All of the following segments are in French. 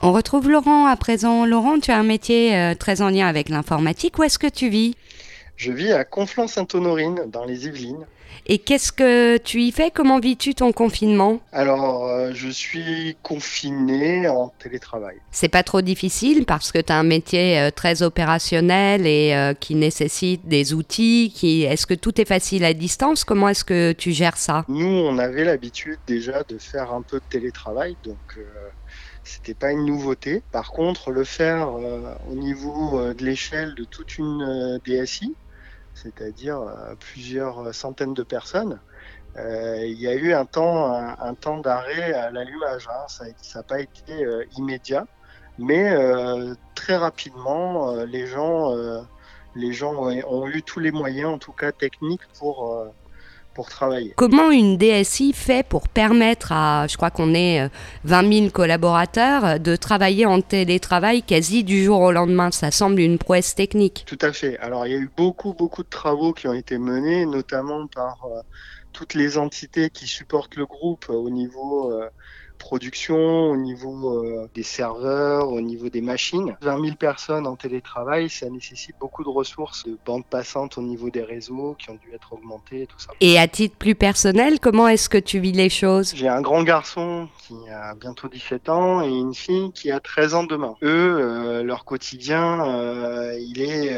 On retrouve Laurent à présent. Laurent, tu as un métier euh, très en lien avec l'informatique. Où est-ce que tu vis? Je vis à Conflans-Sainte-Honorine, dans les Yvelines. Et qu'est-ce que tu y fais? Comment vis-tu ton confinement? Alors, euh, je suis confiné en télétravail. C'est pas trop difficile parce que tu as un métier euh, très opérationnel et euh, qui nécessite des outils. Qui... Est-ce que tout est facile à distance? Comment est-ce que tu gères ça? Nous, on avait l'habitude déjà de faire un peu de télétravail, donc c'était pas une nouveauté. Par contre, le faire euh, au niveau euh, de l'échelle de toute une euh, DSI, c'est-à-dire euh, plusieurs centaines de personnes, euh, il y a eu un temps, un, temps d'arrêt à l'allumage. hein. Ça n'a pas été euh, immédiat, mais euh, très rapidement, euh, les gens, euh, les gens ont, eu tous les moyens, en tout cas techniques, pour, euh, pour travailler. Comment une DSI fait pour permettre à, je crois qu'on est euh, 20 000 collaborateurs, euh, de travailler en télétravail quasi du jour au lendemain? Ça semble une prouesse technique. Tout à fait. Alors, il y a eu beaucoup, beaucoup de travaux qui ont été menés, notamment par euh, toutes les entités qui supportent le groupe euh, au niveau euh, production, au niveau euh, des serveurs, au niveau des machines. 20 000 personnes en télétravail, ça nécessite beaucoup de ressources, de bandes passantes au niveau des réseaux qui ont dû être augmentées et tout ça. Et à titre plus personnel, comment est-ce que tu vis les choses? J'ai un grand garçon qui a bientôt 17 ans et une fille qui a 13 ans demain. Eux, euh, leur quotidien, euh, il est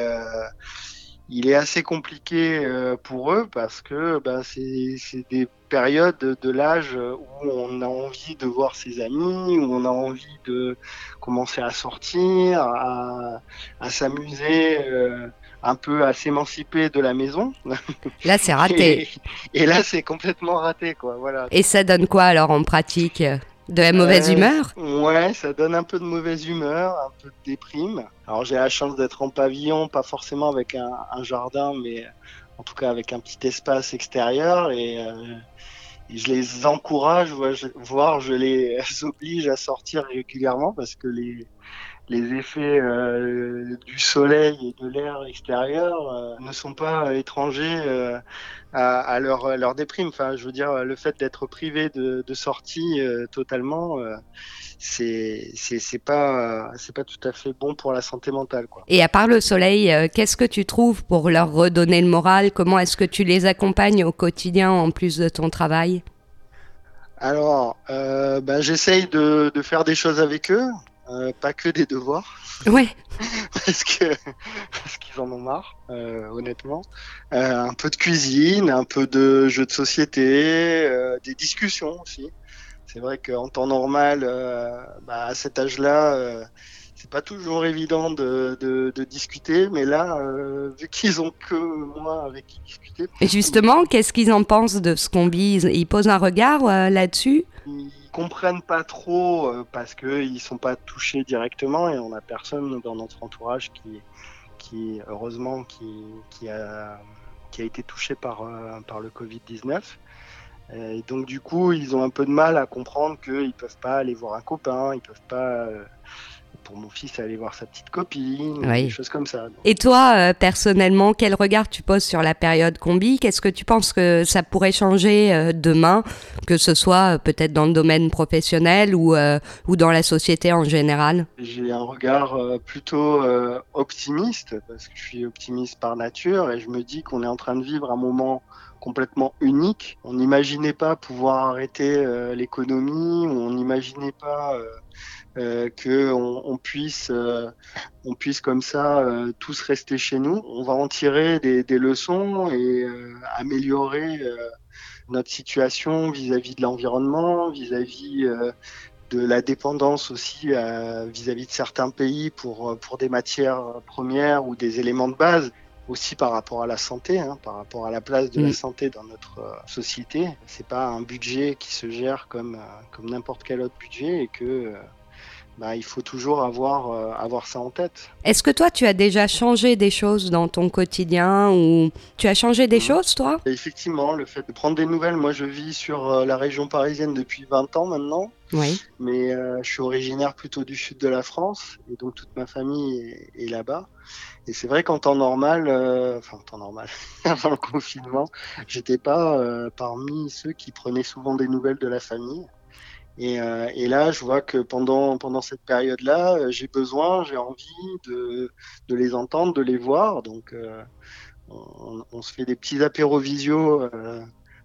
il est assez compliqué euh, pour eux parce que bah, c'est c'est des périodes de, de l'âge où on a envie de voir ses amis, où on a envie de commencer à sortir, à, à s'amuser, euh, un peu à s'émanciper de la maison. Là, c'est raté. Et, et là, c'est complètement raté, quoi. Voilà. Et ça donne quoi alors en pratique? De la mauvaise Euh, humeur Ouais, ça donne un peu de mauvaise humeur, un peu de déprime. Alors j'ai la chance d'être en pavillon, pas forcément avec un, un jardin, mais en tout cas avec un petit espace extérieur. Et, euh, et je les encourage, voire je, voire je les oblige à sortir régulièrement parce que les, les effets euh, du soleil et de l'air extérieur euh, ne sont pas étrangers euh, à, à leur, à leur déprime. Enfin, je veux dire, le fait d'être privé de, de sortie totalement, c'est c'est pas c'est pas tout à fait bon pour la santé mentale, quoi. Et à part le soleil, qu'est-ce que tu trouves pour leur redonner le moral? Comment est-ce que tu les accompagnes au quotidien en plus de ton travail? Alors, euh, ben, j'essaye de, de faire des choses avec eux, euh, pas que des devoirs. Ouais. parce que parce qu'ils en ont marre, euh, honnêtement. Euh, un peu de cuisine, un peu de jeux de société, des discussions aussi. C'est vrai qu'en temps normal, bah, à cet âge-là, c'est pas toujours évident de, de, de discuter, mais là, vu qu'ils ont que moi avec qui discuter, Et justement, qu'est-ce qu'ils en pensent de ce qu'on vit Ils- posent un regard là-dessus? Comprennent pas trop euh, parce que ils sont pas touchés directement et on a personne dans notre entourage qui, qui heureusement, qui, qui a, qui a été touché par, euh, par le Covid-19. Euh, donc du coup, ils ont un peu de mal à comprendre qu'ils peuvent pas aller voir un copain, ils peuvent pas, pour mon fils, aller voir sa petite copine, Oui. des choses comme ça. Et toi, euh, personnellement, quel regard tu poses sur la période combi? Qu'est-ce que tu penses que ça pourrait changer euh, demain, que ce soit euh, peut-être dans le domaine professionnel ou, ou dans la société en général? J'ai un regard plutôt optimiste parce que je suis optimiste par nature et je me dis qu'on est en train de vivre un moment complètement unique. On n'imaginait pas pouvoir arrêter euh, l'économie, on n'imaginait pas euh, euh, que euh, on puisse comme ça tous rester chez nous. On va en tirer des, leçons et améliorer notre situation vis-à-vis de l'environnement, vis-à-vis de la dépendance aussi vis-à-vis de certains pays pour, pour des matières premières ou des éléments de base, aussi par rapport à la santé, hein, par rapport à la place de Mm. la santé dans notre euh, société. C'est pas un budget qui se gère comme, euh, comme n'importe quel autre budget et que euh, bah, il faut toujours avoir, euh, avoir ça en tête. Est-ce que toi, tu as déjà changé des choses dans ton quotidien ou tu as changé des Mhm. choses, toi? Et effectivement, le fait de prendre des nouvelles, moi je vis sur euh, la région parisienne depuis 20 ans maintenant. Oui. mais euh, je suis originaire plutôt du sud de la France et donc toute ma famille est, est là-bas. Et c'est vrai qu'en temps normal, enfin en temps normal, avant le confinement, j'étais pas parmi ceux qui prenaient souvent des nouvelles de la famille. Et, et, là, je vois que pendant, pendant cette période-là, j'ai besoin, j'ai envie de, de, les entendre, de les voir. Donc, on, on, se fait des petits apéros visio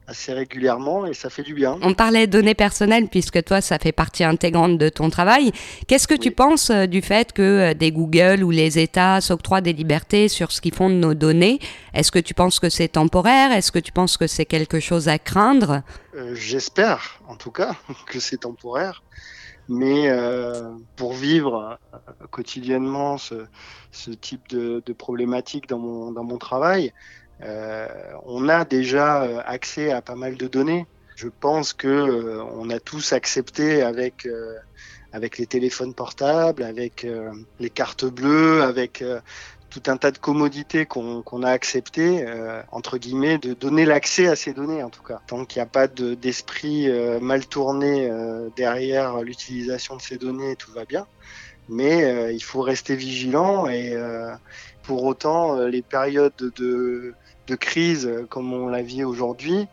assez régulièrement et ça fait du bien. On parlait de données personnelles puisque toi ça fait partie intégrante de ton travail. Qu'est-ce que tu penses euh, du fait que euh, des Google ou les États s'octroient des libertés sur ce qu'ils font de nos données? Est-ce que tu penses que c'est temporaire? Est-ce que tu penses que c'est quelque chose à craindre? Euh, J'espère en tout cas que c'est temporaire. Mais pour vivre quotidiennement ce, ce type de, de problématique dans mon, dans mon travail, euh, on a déjà euh, accès à pas mal de données. Je pense que euh, on a tous accepté avec avec les téléphones portables, avec les cartes bleues, avec tout un tas de commodités qu'on a accepté, entre guillemets, de donner l'accès à ces données en tout cas. Tant qu'il n'y a pas d'esprit mal tourné derrière l'utilisation de ces données, tout va bien. Mais il faut rester vigilant et pour autant, les périodes de, de crise euh, comme on la vit aujourd'hui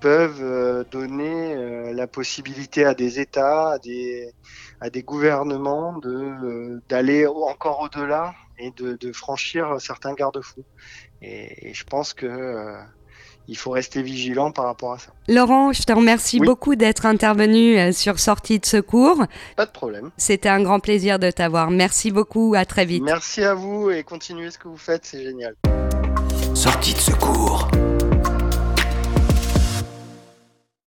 peuvent euh, donner euh, la possibilité à des États, à des, à des gouvernements de d'aller encore au-delà et de, de, franchir certains garde-fous. Et, je pense que il faut rester vigilant par rapport à ça. Laurent, je te remercie beaucoup d'être intervenu sur Sortie de secours. Pas de problème. C'était un grand plaisir de t'avoir. Merci beaucoup, à très vite. Merci à vous et continuez ce que vous faites, c'est génial. Sortie de secours.